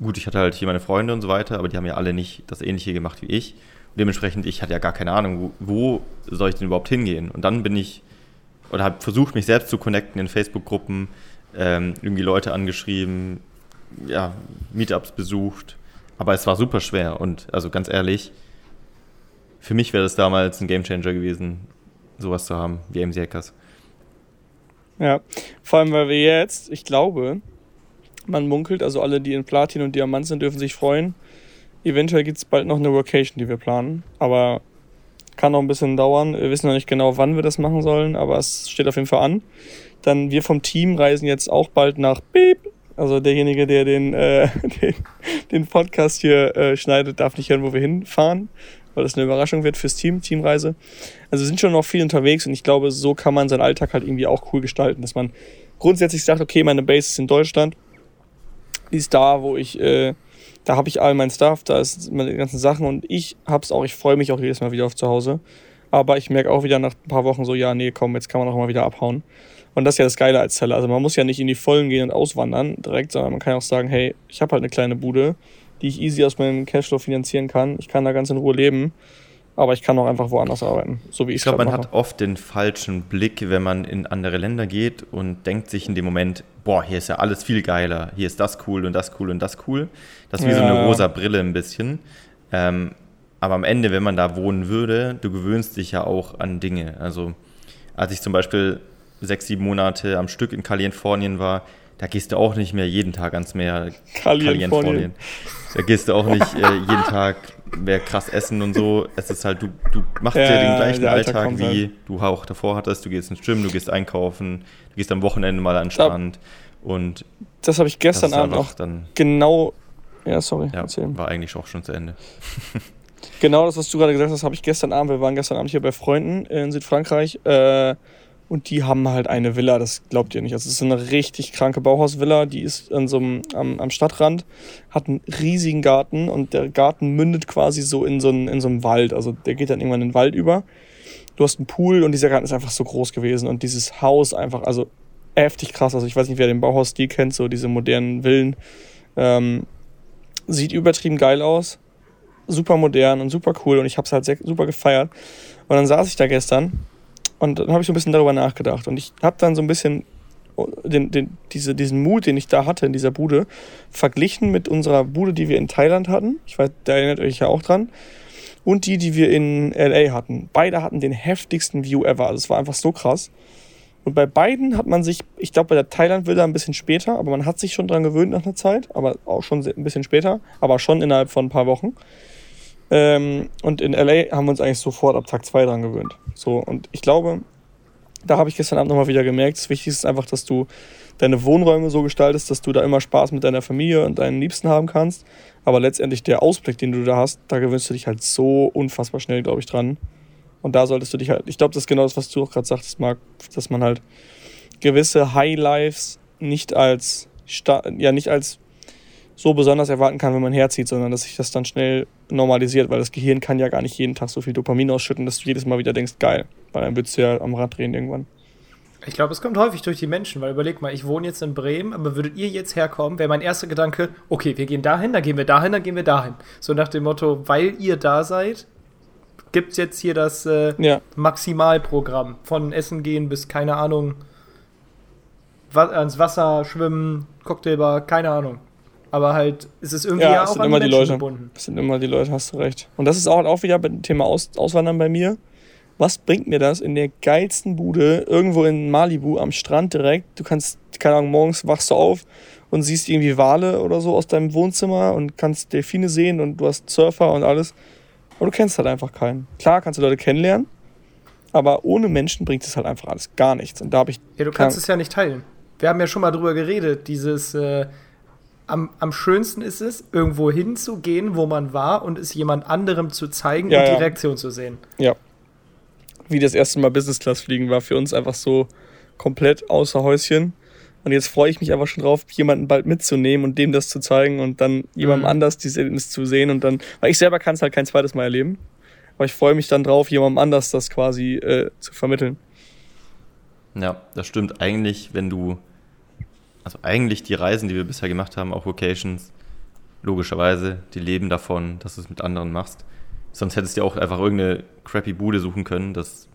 gut, ich hatte halt hier meine Freunde und so weiter, aber die haben ja alle nicht das Ähnliche gemacht wie ich. Und dementsprechend, ich hatte ja gar keine Ahnung, wo, wo soll ich denn überhaupt hingehen? Und dann bin ich, oder habe versucht, mich selbst zu connecten in Facebook-Gruppen, ähm, irgendwie Leute angeschrieben, ja, Meetups besucht. Aber es war super schwer und also ganz ehrlich, für mich wäre das damals ein Gamechanger gewesen, sowas zu haben wie AMC Hackers. Ja, vor allem, weil wir jetzt, ich glaube, man munkelt, also alle, die in Platin und Diamant sind, dürfen sich freuen. Eventuell gibt es bald noch eine Vocation, die wir planen, aber kann noch ein bisschen dauern. Wir wissen noch nicht genau, wann wir das machen sollen, aber es steht auf jeden Fall an. Dann wir vom Team reisen jetzt auch bald nach Beep. Also derjenige, der den, äh, den, den Podcast hier äh, schneidet, darf nicht hören, wo wir hinfahren, weil das eine Überraschung wird fürs Team, Teamreise. Also sind schon noch viel unterwegs und ich glaube, so kann man seinen Alltag halt irgendwie auch cool gestalten, dass man grundsätzlich sagt, okay, meine Base ist in Deutschland, die ist da, wo ich, äh, da habe ich all mein Stuff, da ist meine ganzen Sachen und ich hab's auch, ich freue mich auch jedes Mal wieder auf zu Hause. Aber ich merke auch wieder nach ein paar Wochen so, ja, nee, komm, jetzt kann man auch mal wieder abhauen. Und das ist ja das Geile als Seller. Also man muss ja nicht in die Vollen gehen und auswandern direkt, sondern man kann auch sagen, hey, ich habe halt eine kleine Bude, die ich easy aus meinem Cashflow finanzieren kann. Ich kann da ganz in Ruhe leben, aber ich kann auch einfach woanders arbeiten, so wie ich Ich glaube, grad man mache. hat oft den falschen Blick, wenn man in andere Länder geht und denkt sich in dem Moment, boah, hier ist ja alles viel geiler, hier ist das cool und das cool und das cool. Das ist wie so eine Ja. rosa Brille ein bisschen. Ähm, aber am Ende, wenn man da wohnen würde, du gewöhnst dich ja auch an Dinge. Also als ich zum Beispiel sechs, sieben Monate am Stück in Kalifornien war, da gehst du auch nicht mehr jeden Tag ans Meer. Kalifornien. Da gehst du auch nicht äh, jeden Tag mehr krass essen und so. Es ist halt, du, du machst Ja, ja den gleichen Alltag Alltag, wie halt. du auch davor hattest. Du gehst ins Gym, du gehst einkaufen, du gehst am Wochenende mal an den Strand. Und Das habe ich gestern Abend auch dann, genau. Ja, sorry, ja, war eigentlich auch schon zu Ende. Genau das, was du gerade gesagt hast, habe ich gestern Abend. Wir waren gestern Abend hier bei Freunden in Südfrankreich. Äh, und die haben halt eine Villa, das glaubt ihr nicht. Also es ist eine richtig kranke Bauhausvilla, die ist in so einem, am, am Stadtrand, hat einen riesigen Garten und der Garten mündet quasi so in so, einen, in so einem Wald. Also der geht dann irgendwann in den Wald über. Du hast einen Pool und dieser Garten ist einfach so groß gewesen und dieses Haus einfach, also heftig krass. Also ich weiß nicht, wer den Bauhausstil kennt, so diese modernen Villen. Ähm, sieht übertrieben geil aus super modern und super cool und ich habe es halt sehr, super gefeiert. Und dann saß ich da gestern und dann habe ich so ein bisschen darüber nachgedacht und ich habe dann so ein bisschen den, den, diese, diesen Mut, den ich da hatte in dieser Bude, verglichen mit unserer Bude, die wir in Thailand hatten. Ich weiß, da erinnert euch ja auch dran. Und die, die wir in LA hatten. Beide hatten den heftigsten View ever. Also es war einfach so krass. Und bei beiden hat man sich, ich glaube bei der Thailand-Villa ein bisschen später, aber man hat sich schon dran gewöhnt nach einer Zeit, aber auch schon ein bisschen später, aber schon innerhalb von ein paar Wochen. Ähm, und in LA haben wir uns eigentlich sofort ab Tag 2 dran gewöhnt. So, und ich glaube, da habe ich gestern Abend nochmal wieder gemerkt, das Wichtigste ist einfach, dass du deine Wohnräume so gestaltest, dass du da immer Spaß mit deiner Familie und deinen Liebsten haben kannst. Aber letztendlich der Ausblick, den du da hast, da gewöhnst du dich halt so unfassbar schnell, glaube ich, dran. Und da solltest du dich halt, ich glaube, das ist genau das, was du auch gerade sagtest, Marc, dass man halt gewisse Highlives nicht als, ja, nicht als so besonders erwarten kann, wenn man herzieht, sondern dass sich das dann schnell normalisiert, weil das Gehirn kann ja gar nicht jeden Tag so viel Dopamin ausschütten, dass du jedes Mal wieder denkst, geil, weil dann würdest du ja am Rad drehen irgendwann. Ich glaube, es kommt häufig durch die Menschen, weil überleg mal, ich wohne jetzt in Bremen, aber würdet ihr jetzt herkommen, wäre mein erster Gedanke, okay, wir gehen dahin, dann gehen wir dahin, dann gehen wir dahin. So nach dem Motto, weil ihr da seid, gibt es jetzt hier das äh, ja. Maximalprogramm. Von Essen gehen bis, keine Ahnung, ans Wasser, schwimmen, Cocktailbar, keine Ahnung. Aber halt, ist es irgendwie ja, auch sind an immer die, die Leute. gebunden. Es sind immer die Leute, hast du recht. Und das ist auch, auch wieder beim Thema Aus, Auswandern bei mir. Was bringt mir das in der geilsten Bude, irgendwo in Malibu am Strand direkt? Du kannst, keine Ahnung, morgens wachst du auf und siehst irgendwie Wale oder so aus deinem Wohnzimmer und kannst Delfine sehen und du hast Surfer und alles. Aber du kennst halt einfach keinen. Klar kannst du Leute kennenlernen, aber ohne Menschen bringt es halt einfach alles gar nichts. Und da habe ich. Ja, du kannst es ja nicht teilen. Wir haben ja schon mal drüber geredet, dieses. Äh am, am schönsten ist es, irgendwo hinzugehen, wo man war und es jemand anderem zu zeigen ja, und die ja. Reaktion zu sehen. Ja. Wie das erste Mal Business Class fliegen war für uns einfach so komplett außer Häuschen. Und jetzt freue ich mich einfach schon drauf, jemanden bald mitzunehmen und dem das zu zeigen und dann jemandem mhm. anders dieses Erlebnis zu sehen und dann, weil ich selber kann es halt kein zweites Mal erleben. Aber ich freue mich dann drauf, jemandem anders das quasi äh, zu vermitteln. Ja, das stimmt. Eigentlich, wenn du also eigentlich die Reisen, die wir bisher gemacht haben, auch Vocations, logischerweise, die leben davon, dass du es mit anderen machst. Sonst hättest du auch einfach irgendeine crappy Bude suchen können, das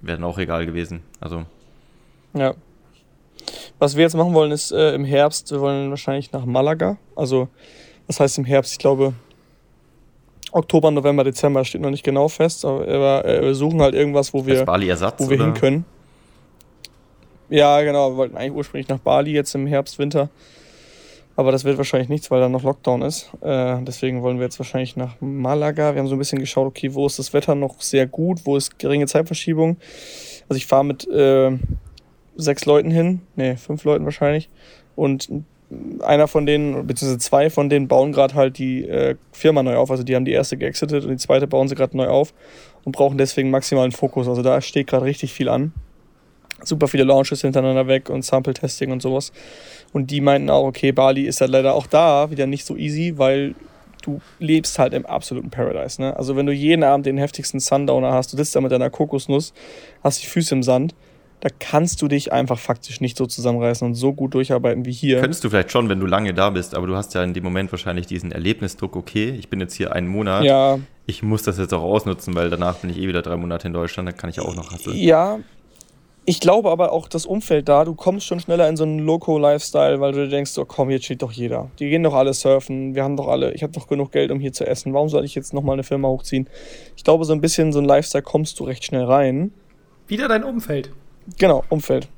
wäre dann auch egal gewesen. Also. Ja. Was wir jetzt machen wollen, ist äh, im Herbst, wir wollen wahrscheinlich nach Malaga. Also, was heißt im Herbst? Ich glaube, Oktober, November, Dezember steht noch nicht genau fest, aber äh, wir suchen halt irgendwas, wo wir, wo wir hin können. Ja, genau. Wir wollten eigentlich ursprünglich nach Bali jetzt im Herbst, Winter. Aber das wird wahrscheinlich nichts, weil da noch Lockdown ist. Äh, deswegen wollen wir jetzt wahrscheinlich nach Malaga. Wir haben so ein bisschen geschaut, okay, wo ist das Wetter noch sehr gut, wo ist geringe Zeitverschiebung. Also ich fahre mit äh, sechs Leuten hin, nee, fünf Leuten wahrscheinlich. Und einer von denen, beziehungsweise zwei von denen bauen gerade halt die äh, Firma neu auf. Also die haben die erste geexitet und die zweite bauen sie gerade neu auf und brauchen deswegen maximalen Fokus. Also da steht gerade richtig viel an super viele Launches hintereinander weg und Sample-Testing und sowas. Und die meinten auch, okay, Bali ist halt leider auch da wieder nicht so easy, weil du lebst halt im absoluten Paradise. Ne? Also wenn du jeden Abend den heftigsten Sundowner hast, du sitzt da mit deiner Kokosnuss, hast die Füße im Sand, da kannst du dich einfach faktisch nicht so zusammenreißen und so gut durcharbeiten wie hier. Könntest du vielleicht schon, wenn du lange da bist, aber du hast ja in dem Moment wahrscheinlich diesen Erlebnisdruck, okay, ich bin jetzt hier einen Monat, ja. ich muss das jetzt auch ausnutzen, weil danach bin ich eh wieder drei Monate in Deutschland, dann kann ich ja auch noch hasseln. Ja, ich glaube aber auch das Umfeld da, du kommst schon schneller in so einen Loco-Lifestyle, weil du denkst, so komm, hier steht doch jeder. Die gehen doch alle surfen, wir haben doch alle, ich habe doch genug Geld, um hier zu essen. Warum soll ich jetzt nochmal eine Firma hochziehen? Ich glaube, so ein bisschen so ein Lifestyle kommst du recht schnell rein. Wieder dein Umfeld. Genau, Umfeld.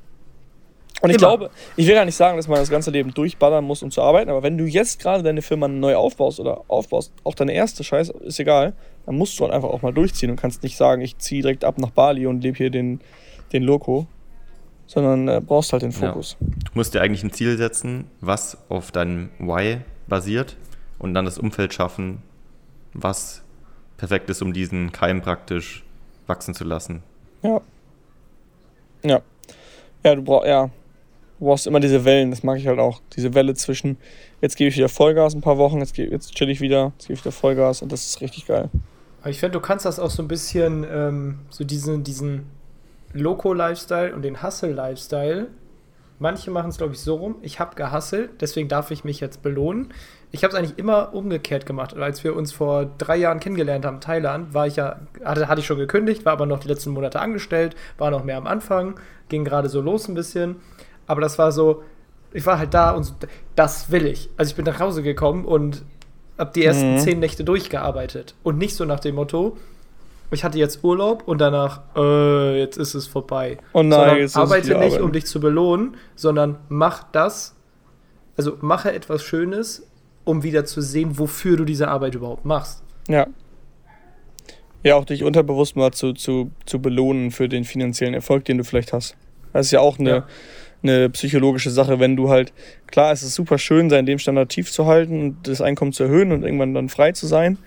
Und ich Immer. glaube, ich will gar nicht sagen, dass man das ganze Leben durchballern muss, um zu arbeiten, aber wenn du jetzt gerade deine Firma neu aufbaust oder aufbaust, auch deine erste Scheiße, ist egal, dann musst du halt einfach auch mal durchziehen und kannst nicht sagen, ich ziehe direkt ab nach Bali und lebe hier den den Loco, sondern äh, brauchst halt den Fokus. Ja. Du musst dir eigentlich ein Ziel setzen, was auf deinem Why basiert und dann das Umfeld schaffen, was perfekt ist, um diesen Keim praktisch wachsen zu lassen. Ja. Ja. Ja, du brauchst, ja. Du brauchst immer diese Wellen, das mag ich halt auch. Diese Welle zwischen, jetzt gebe ich wieder Vollgas ein paar Wochen, jetzt, jetzt chill ich wieder, jetzt gebe ich wieder Vollgas und das ist richtig geil. Aber ich finde, du kannst das auch so ein bisschen, ähm, so diesen, diesen Loco-Lifestyle und den Hustle-Lifestyle. Manche machen es, glaube ich, so rum. Ich habe gehustelt, deswegen darf ich mich jetzt belohnen. Ich habe es eigentlich immer umgekehrt gemacht. Als wir uns vor drei Jahren kennengelernt haben, Thailand, war ich ja, hatte, hatte ich schon gekündigt, war aber noch die letzten Monate angestellt, war noch mehr am Anfang, ging gerade so los ein bisschen. Aber das war so, ich war halt da und so, das will ich. Also ich bin nach Hause gekommen und habe die ersten mhm. zehn Nächte durchgearbeitet. Und nicht so nach dem Motto, ich hatte jetzt Urlaub und danach, äh, jetzt ist es vorbei. Oh nein, jetzt arbeite nicht, Arbeit. um dich zu belohnen, sondern mach das, also mache etwas Schönes, um wieder zu sehen, wofür du diese Arbeit überhaupt machst. Ja. Ja, auch dich unterbewusst mal zu, zu, zu belohnen für den finanziellen Erfolg, den du vielleicht hast. Das ist ja auch eine, ja. eine psychologische Sache, wenn du halt, klar, es ist super schön, seinen Lebensstandard tief zu halten und das Einkommen zu erhöhen und irgendwann dann frei zu sein.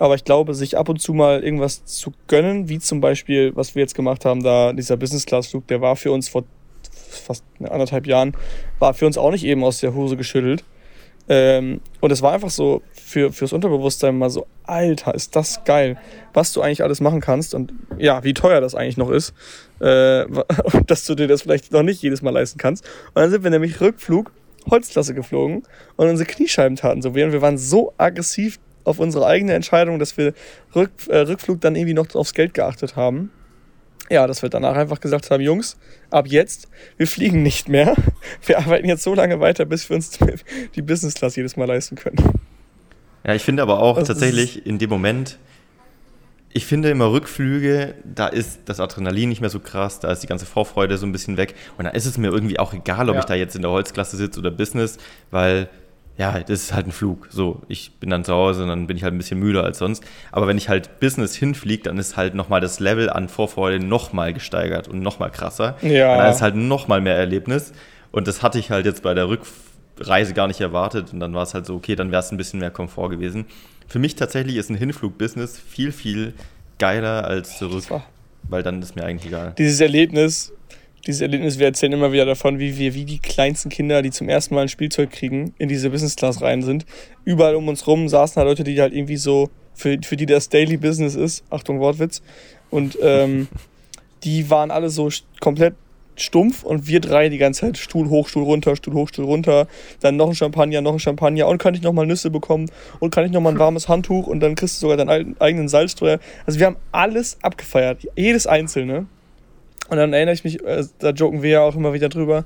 Aber ich glaube, sich ab und zu mal irgendwas zu gönnen, wie zum Beispiel, was wir jetzt gemacht haben, da dieser Business-Class-Flug, der war für uns vor fast anderthalb Jahren, war für uns auch nicht eben aus der Hose geschüttelt. Ähm, und es war einfach so für, fürs Unterbewusstsein mal so, Alter, ist das geil, was du eigentlich alles machen kannst und ja, wie teuer das eigentlich noch ist, äh, dass du dir das vielleicht noch nicht jedes Mal leisten kannst. Und dann sind wir nämlich Rückflug Holzklasse geflogen und unsere Kniescheiben taten so weh und wir waren so aggressiv auf unsere eigene Entscheidung, dass wir Rück, äh, Rückflug dann irgendwie noch aufs Geld geachtet haben ja, dass wir danach einfach gesagt haben, Jungs, ab jetzt, wir fliegen nicht mehr. Wir arbeiten jetzt so lange weiter, bis wir uns die Business Class jedes Mal leisten können. Ja, ich finde aber auch das tatsächlich in dem Moment, ich finde immer Rückflüge, da ist das Adrenalin nicht mehr so krass, da ist die ganze Vorfreude so ein bisschen weg und da ist es mir irgendwie auch egal, ob ja. ich da jetzt in der Holzklasse sitze oder Business, weil ja, das ist halt ein Flug. So, ich bin dann zu Hause und dann bin ich halt ein bisschen müder als sonst. Aber wenn ich halt Business hinfliege, dann ist halt nochmal das Level an Vorfreude nochmal gesteigert und nochmal krasser. Ja. Und dann ist halt nochmal mehr Erlebnis. Und das hatte ich halt jetzt bei der Rückreise gar nicht erwartet. Und dann war es halt so, okay, dann wäre es ein bisschen mehr Komfort gewesen. Für mich tatsächlich ist ein Hinflug-Business viel, viel geiler als zurück. Weil dann ist mir eigentlich egal. Dieses Erlebnis, dieses Erlebnis, wir erzählen immer wieder davon, wie wir wie die kleinsten Kinder, die zum ersten Mal ein Spielzeug kriegen, in diese Business Class rein sind. Überall um uns rum saßen halt Leute, die halt irgendwie so, für, für die das Daily Business ist, Achtung Wortwitz, und ähm, die waren alle so komplett stumpf und wir drei die ganze Zeit Stuhl hoch, Stuhl runter, Stuhl hoch, Stuhl runter, dann noch ein Champagner, noch ein Champagner und kann ich noch mal Nüsse bekommen und kann ich noch mal ein warmes Handtuch und dann kriegst du sogar deinen eigenen Salzstreuer. Also wir haben alles abgefeiert, jedes einzelne. Und dann erinnere ich mich, äh, da joken wir ja auch immer wieder drüber,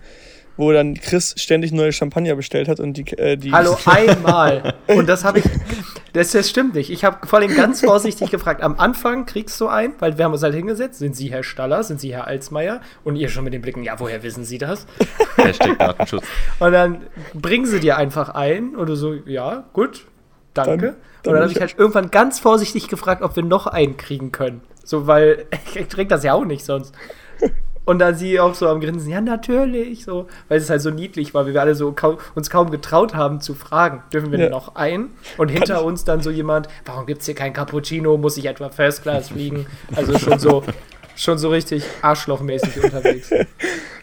wo dann Chris ständig neue Champagner bestellt hat und die. Äh, die Hallo, einmal! Und das habe ich. Das, das stimmt nicht. Ich habe vor allem ganz vorsichtig gefragt. Am Anfang kriegst du ein, weil wir haben uns halt hingesetzt. Sind Sie Herr Staller? Sind Sie Herr Alsmeier? Und ihr schon mit den Blicken, ja, woher wissen Sie das? Hashtag Datenschutz. und dann bringen sie dir einfach ein und du so, ja, gut, danke. Dann, dann und dann habe ich halt irgendwann ganz vorsichtig gefragt, ob wir noch einen kriegen können. So, weil ich trinke das ja auch nicht sonst. Und dann sie auch so am Grinsen, ja, natürlich, so, weil es halt so niedlich war, wie wir alle so kaum, uns kaum getraut haben zu fragen, dürfen wir ja. noch ein? Und hinter uns dann so jemand, warum gibt es hier kein Cappuccino, muss ich etwa First Class fliegen? Also schon so, schon so richtig arschlochmäßig unterwegs.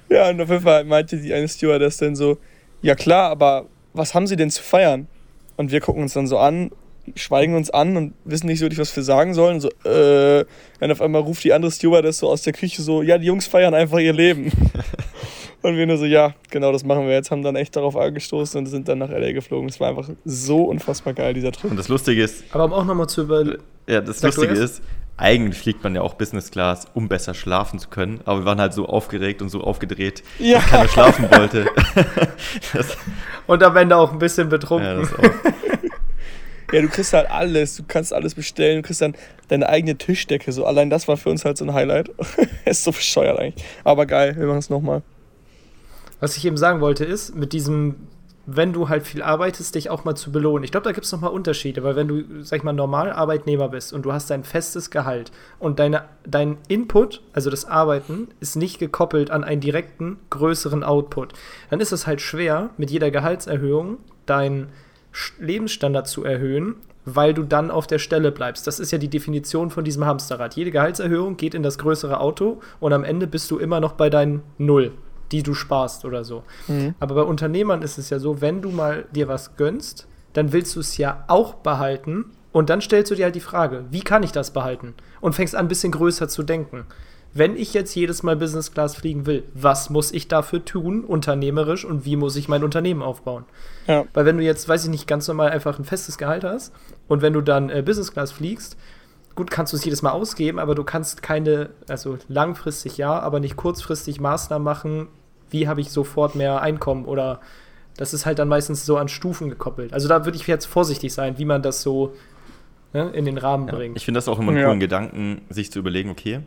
Ja, und auf jeden Fall meinte die eine Stewardess dann so, ja klar, aber was haben sie denn zu feiern? Und wir gucken uns dann so an schweigen uns an und wissen nicht so wirklich, was wir sagen sollen. So, äh, dann auf einmal ruft die andere Stewardess so aus der Küche so, ja, die Jungs feiern einfach ihr Leben. und wir nur so, ja, genau, das machen wir jetzt, haben dann echt darauf angestoßen und sind dann nach LA geflogen. Es war einfach so unfassbar geil, dieser Trip. Und das Lustige ist. Aber um auch nochmal zu über. Ja, das Lustige ist, eigentlich fliegt man ja auch Business Class, um besser schlafen zu können. Aber wir waren halt so aufgeregt und so aufgedreht, ja. dass keiner schlafen wollte. und am Ende auch ein bisschen betrunken. Ja, das auch. Ja, du kriegst halt alles, du kannst alles bestellen, du kriegst dann deine eigene Tischdecke. So allein das war für uns halt so ein Highlight. ist so bescheuert eigentlich. Aber geil, wir machen es nochmal. Was ich eben sagen wollte, ist, mit diesem, wenn du halt viel arbeitest, dich auch mal zu belohnen. Ich glaube, da gibt es nochmal Unterschiede, weil wenn du, sag ich mal, normal Arbeitnehmer bist und du hast dein festes Gehalt und deine, dein Input, also das Arbeiten, ist nicht gekoppelt an einen direkten, größeren Output, dann ist es halt schwer, mit jeder Gehaltserhöhung dein Lebensstandard zu erhöhen, weil du dann auf der Stelle bleibst. Das ist ja die Definition von diesem Hamsterrad. Jede Gehaltserhöhung geht in das größere Auto und am Ende bist du immer noch bei deinen Null, die du sparst oder so. Mhm. Aber bei Unternehmern ist es ja so, wenn du mal dir was gönnst, dann willst du es ja auch behalten und dann stellst du dir halt die Frage, wie kann ich das behalten? Und fängst an, ein bisschen größer zu denken wenn ich jetzt jedes Mal Business Class fliegen will, was muss ich dafür tun, unternehmerisch, und wie muss ich mein Unternehmen aufbauen? Ja. Weil wenn du jetzt, weiß ich nicht, ganz normal einfach ein festes Gehalt hast und wenn du dann äh, Business Class fliegst, gut, kannst du es jedes Mal ausgeben, aber du kannst keine, also langfristig ja, aber nicht kurzfristig Maßnahmen machen, wie habe ich sofort mehr Einkommen oder das ist halt dann meistens so an Stufen gekoppelt. Also da würde ich jetzt vorsichtig sein, wie man das so ne, in den Rahmen ja, bringt. Ich finde das auch immer einen ja. coolen Gedanken, sich zu überlegen, okay,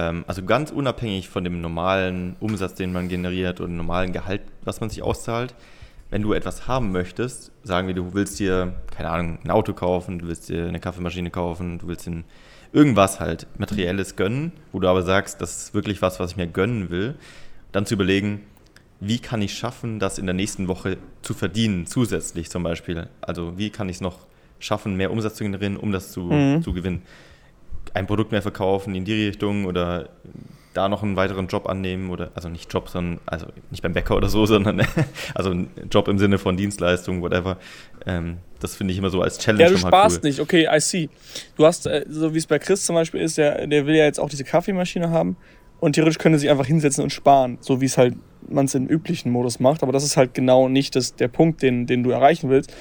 also ganz unabhängig von dem normalen Umsatz, den man generiert und normalen Gehalt, was man sich auszahlt, wenn du etwas haben möchtest, sagen wir, du willst dir, keine Ahnung, ein Auto kaufen, du willst dir eine Kaffeemaschine kaufen, du willst dir irgendwas halt Materielles gönnen, wo du aber sagst, das ist wirklich was, was ich mir gönnen will, dann zu überlegen, wie kann ich schaffen, das in der nächsten Woche zu verdienen, zusätzlich zum Beispiel. Also wie kann ich es noch schaffen, mehr Umsatz zu generieren, um das zu, mhm. zu gewinnen. Ein Produkt mehr verkaufen in die Richtung oder da noch einen weiteren Job annehmen oder, also nicht Job, sondern, also nicht beim Bäcker oder so, sondern, also ein Job im Sinne von Dienstleistung, whatever. Ähm, das finde ich immer so als Challenge. Ja, du sparst cool. nicht, okay, I see. Du hast, äh, so wie es bei Chris zum Beispiel ist, der, der will ja jetzt auch diese Kaffeemaschine haben und theoretisch könnte sie einfach hinsetzen und sparen, so wie es halt man es im üblichen Modus macht. Aber das ist halt genau nicht das, der Punkt, den, den du erreichen willst.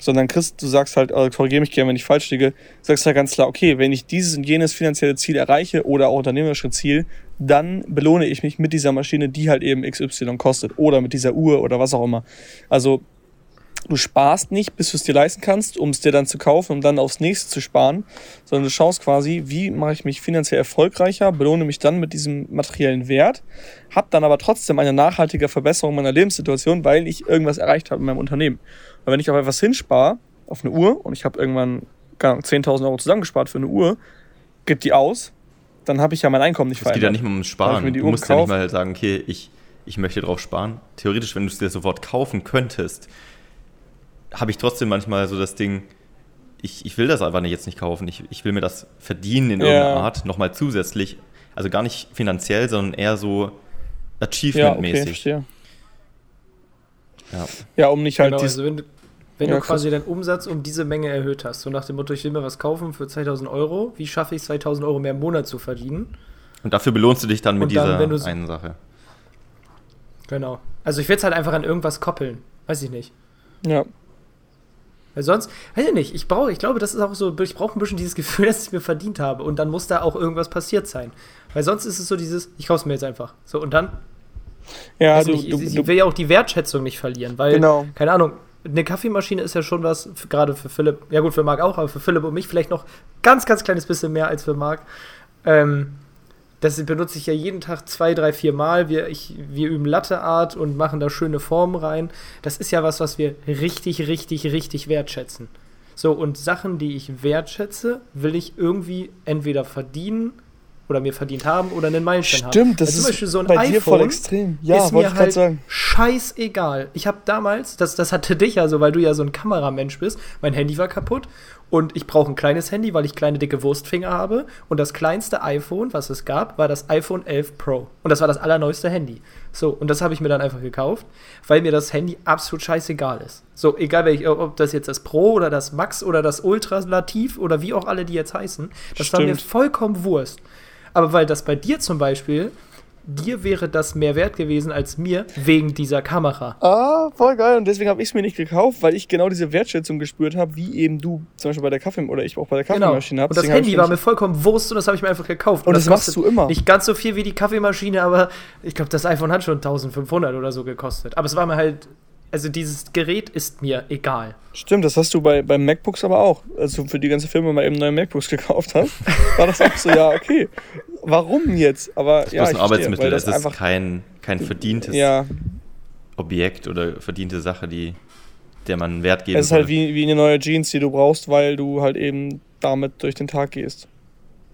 Sondern Chris, du sagst halt, äh, korrigiere mich gerne, wenn ich falsch liege, sagst halt ganz klar, okay, wenn ich dieses und jenes finanzielle Ziel erreiche oder auch unternehmerische Ziel, dann belohne ich mich mit dieser Maschine, die halt eben XY kostet. Oder mit dieser Uhr oder was auch immer. Also du sparst nicht, bis du es dir leisten kannst, um es dir dann zu kaufen, um dann aufs nächste zu sparen, sondern du schaust quasi, wie mache ich mich finanziell erfolgreicher, belohne mich dann mit diesem materiellen Wert, habe dann aber trotzdem eine nachhaltige Verbesserung meiner Lebenssituation, weil ich irgendwas erreicht habe in meinem Unternehmen. Und wenn ich auf etwas hinspare, auf eine Uhr, und ich habe irgendwann 10.000 Euro zusammengespart für eine Uhr, gib die aus, dann habe ich ja mein Einkommen nicht verändert. Es geht ja nicht mal ums Sparen. Du musst ja nicht mal sagen, okay, ich, ich möchte drauf sparen. Theoretisch, wenn du es dir sofort kaufen könntest, habe ich trotzdem manchmal so das Ding, ich, ich will das einfach nicht jetzt nicht kaufen. Ich, ich will mir das verdienen in irgendeiner ja. Art, nochmal zusätzlich. Also gar nicht finanziell, sondern eher so Achievement-mäßig. Ja, okay, ja. ja, um nicht halt. Genau, also wenn du, wenn ja, du quasi deinen Umsatz um diese Menge erhöht hast, so nach dem Motto, ich will mir was kaufen für 2000 Euro, wie schaffe ich 2000 Euro mehr im Monat zu verdienen? Und dafür belohnst du dich dann mit dann, dieser einen Sache. Genau. Also ich will es halt einfach an irgendwas koppeln. Weiß ich nicht. Ja. Weil sonst, weiß ich nicht, ich brauche, ich glaube, das ist auch so, ich brauche ein bisschen dieses Gefühl, dass ich es mir verdient habe. Und dann muss da auch irgendwas passiert sein. Weil sonst ist es so dieses, ich kaufe es mir jetzt einfach. So, und dann. Ja, du, nicht, du, ich, ich will ja auch die Wertschätzung nicht verlieren, weil, genau. keine Ahnung, eine Kaffeemaschine ist ja schon was, gerade für Philipp, ja gut, für Marc auch, aber für Philipp und mich vielleicht noch ganz, ganz kleines bisschen mehr als für Marc. Ähm, das benutze ich ja jeden Tag zwei, drei, vier Mal. Wir, ich, wir üben Latteart und machen da schöne Formen rein. Das ist ja was, was wir richtig, richtig, richtig wertschätzen. So, und Sachen, die ich wertschätze, will ich irgendwie entweder verdienen oder mir verdient haben oder einen Meilenstein haben. Stimmt, das also ist zum Beispiel so ein bei iPhone dir voll extrem. Ja, ist mir halt sagen. scheißegal. Ich habe damals, das, das hatte dich ja so, weil du ja so ein Kameramensch bist, mein Handy war kaputt und ich brauche ein kleines Handy, weil ich kleine dicke Wurstfinger habe und das kleinste iPhone, was es gab, war das iPhone 11 Pro und das war das allerneueste Handy. So, und das habe ich mir dann einfach gekauft, weil mir das Handy absolut scheißegal ist. So, egal welch, ob das jetzt das Pro oder das Max oder das Ultralativ oder wie auch alle die jetzt heißen, das Stimmt. war mir vollkommen Wurst. Aber weil das bei dir zum Beispiel, dir wäre das mehr wert gewesen als mir wegen dieser Kamera. Ah, voll geil. Und deswegen habe ich es mir nicht gekauft, weil ich genau diese Wertschätzung gespürt habe, wie eben du zum Beispiel bei der Kaffee oder ich auch bei der genau. Kaffeemaschine genau. habe. Und das Handy war mir vollkommen Wurst und das habe ich mir einfach gekauft. Und, und das, das machst du immer. Nicht ganz so viel wie die Kaffeemaschine, aber ich glaube, das iPhone hat schon 1500 oder so gekostet. Aber es war mir halt also dieses Gerät ist mir egal. Stimmt, das hast du bei, bei MacBooks aber auch. Als du für die ganze Firma mal eben neue MacBooks gekauft hast, war das auch so, ja, okay. Warum jetzt? Aber das ja, ist ein Arbeitsmittel, das, das ist kein, kein verdientes ja. Objekt oder verdiente Sache, die, der man Wert geben Es ist halt wie, wie eine neue Jeans, die du brauchst, weil du halt eben damit durch den Tag gehst.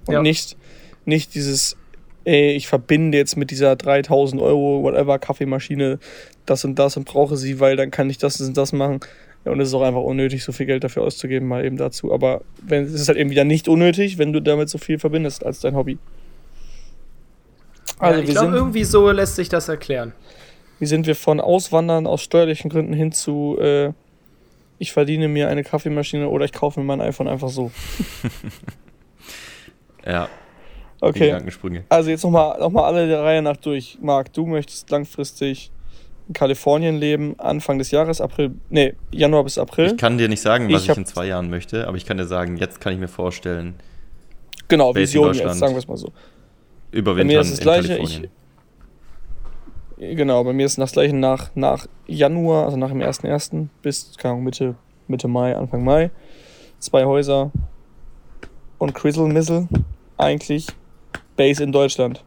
Und ja. nicht, nicht dieses ey, ich verbinde jetzt mit dieser 3000 Euro, whatever, Kaffeemaschine das und das und brauche sie, weil dann kann ich das und das machen. Ja, und es ist auch einfach unnötig, so viel Geld dafür auszugeben, mal eben dazu. Aber wenn, es ist halt eben wieder nicht unnötig, wenn du damit so viel verbindest als dein Hobby. Also ja, ich glaube, irgendwie so lässt sich das erklären. Wie sind wir von Auswandern aus steuerlichen Gründen hin zu, äh, ich verdiene mir eine Kaffeemaschine oder ich kaufe mir mein iPhone einfach so. ja, Okay. Also jetzt nochmal noch mal alle der Reihe nach durch. Marc, du möchtest langfristig in Kalifornien leben, Anfang des Jahres, April, nee, Januar bis April. Ich kann dir nicht sagen, was ich, ich in zwei Jahren möchte, aber ich kann dir sagen, jetzt kann ich mir vorstellen. Genau, Vision jetzt, sagen wir es mal so. Überwintern bei mir ist das gleiche, ich, Genau, bei mir ist das gleiche nach, nach Januar, also nach dem 1.1. bis Mitte, Mitte Mai, Anfang Mai. Zwei Häuser und Crizzle Missle eigentlich Base in Deutschland.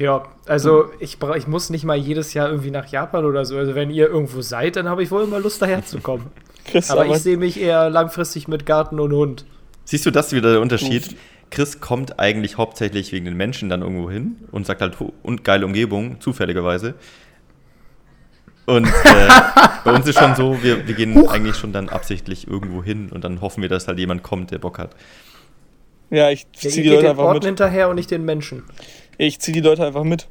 Ja, also ich, brauch, ich muss nicht mal jedes Jahr irgendwie nach Japan oder so. Also wenn ihr irgendwo seid, dann habe ich wohl immer Lust, daher zu kommen. Chris, aber, aber ich sehe mich eher langfristig mit Garten und Hund. Siehst du das wieder der Unterschied? Chris kommt eigentlich hauptsächlich wegen den Menschen dann irgendwo hin und sagt halt, und geile Umgebung, zufälligerweise. Und äh, bei uns ist schon so, wir, wir gehen Huch. eigentlich schon dann absichtlich irgendwo hin und dann hoffen wir, dass halt jemand kommt, der Bock hat. Ja, ich ziehe ja, die Leute einfach Orten mit. hinterher und nicht den Menschen. Ich ziehe die Leute einfach mit.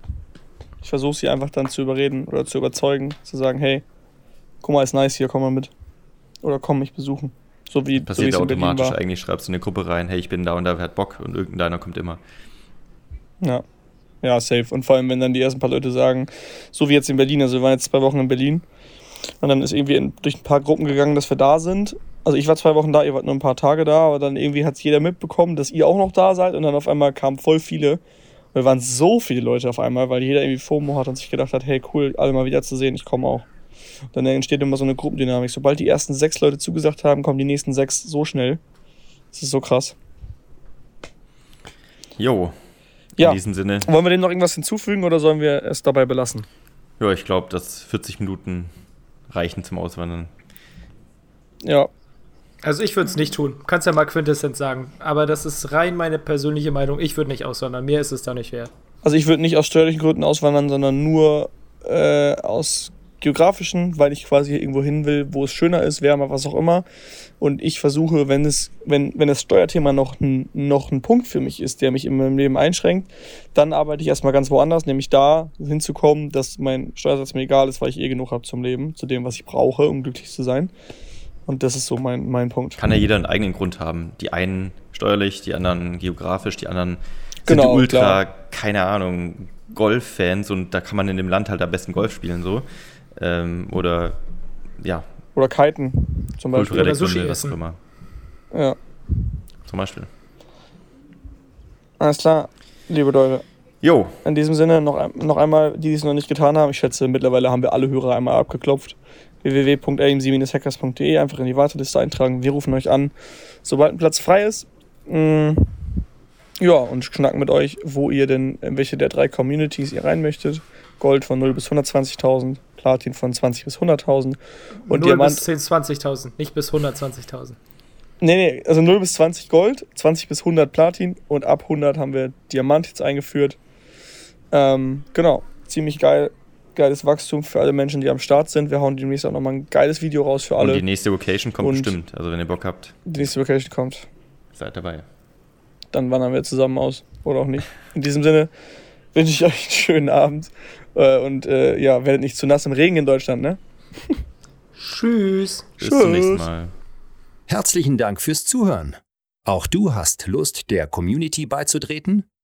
Ich versuche sie einfach dann zu überreden oder zu überzeugen, zu sagen, hey, guck mal, ist nice hier, komm mal mit. Oder komm mich besuchen. So wie passiert so automatisch eigentlich. Schreibst du in eine Gruppe rein, hey, ich bin da und da, wer hat Bock und irgendeiner kommt immer. Ja. Ja, safe. Und vor allem, wenn dann die ersten paar Leute sagen, so wie jetzt in Berlin, also wir waren jetzt zwei Wochen in Berlin und dann ist irgendwie in, durch ein paar Gruppen gegangen, dass wir da sind. Also ich war zwei Wochen da, ihr wart nur ein paar Tage da, aber dann irgendwie hat es jeder mitbekommen, dass ihr auch noch da seid und dann auf einmal kamen voll viele. Wir waren so viele Leute auf einmal, weil jeder irgendwie FOMO hat und sich gedacht hat, hey cool, alle mal wieder zu sehen, ich komme auch. Dann entsteht immer so eine Gruppendynamik. Sobald die ersten sechs Leute zugesagt haben, kommen die nächsten sechs so schnell. Das ist so krass. Jo. In ja. diesem Sinne. Wollen wir dem noch irgendwas hinzufügen oder sollen wir es dabei belassen? Ja, ich glaube, dass 40 Minuten reichen zum Auswandern. Ja. Also ich würde es nicht tun. Kannst ja mal Quintessenz sagen. Aber das ist rein meine persönliche Meinung. Ich würde nicht auswandern. Mir ist es da nicht wert. Also ich würde nicht aus steuerlichen Gründen auswandern, sondern nur äh, aus geografischen, weil ich quasi irgendwo hin will, wo es schöner ist, wärmer, was auch immer. Und ich versuche, wenn es, wenn, wenn das Steuerthema noch ein, noch ein Punkt für mich ist, der mich in meinem Leben einschränkt, dann arbeite ich erstmal ganz woanders, nämlich da hinzukommen, dass mein Steuersatz mir egal ist, weil ich eh genug habe zum Leben, zu dem, was ich brauche, um glücklich zu sein. Und das ist so mein, mein Punkt. Kann ja jeder einen eigenen Grund haben. Die einen steuerlich, die anderen geografisch, die anderen sind genau, ultra, klar. keine Ahnung, Golf-Fans und da kann man in dem Land halt am besten Golf spielen so. Ähm, oder ja. Oder Kiten zum Beispiel. Oder Sushi Gründe, was auch immer. Ja. Zum Beispiel. Alles klar, liebe Leute. Jo. In diesem Sinne noch, noch einmal, die, die es noch nicht getan haben, ich schätze, mittlerweile haben wir alle Hörer einmal abgeklopft. www.amc-hackers.de einfach in die Warteliste eintragen. Wir rufen euch an, sobald ein Platz frei ist. Mm, ja, und schnacken mit euch, wo ihr denn, in welche der drei Communities ihr rein möchtet. Gold von 0 bis 120.000, Platin von 20 bis 100.000 und 0 Diamant. bis 10, 20.000, nicht bis 120.000. Nee, nee, also 0 bis 20 Gold, 20 bis 100 Platin und ab 100 haben wir Diamant jetzt eingeführt. Ähm, genau, ziemlich geil. Geiles Wachstum für alle Menschen, die am Start sind. Wir hauen demnächst auch nochmal ein geiles Video raus für alle. Und die nächste Vocation kommt und bestimmt. Also wenn ihr Bock habt. Die nächste Vocation kommt. Seid dabei. Dann wandern wir zusammen aus. Oder auch nicht. In diesem Sinne wünsche ich euch einen schönen Abend. Äh, und äh, ja, werdet nicht zu nass im Regen in Deutschland, ne? Tschüss. Bis Tschüss. zum nächsten Mal. Herzlichen Dank fürs Zuhören. Auch du hast Lust, der Community beizutreten?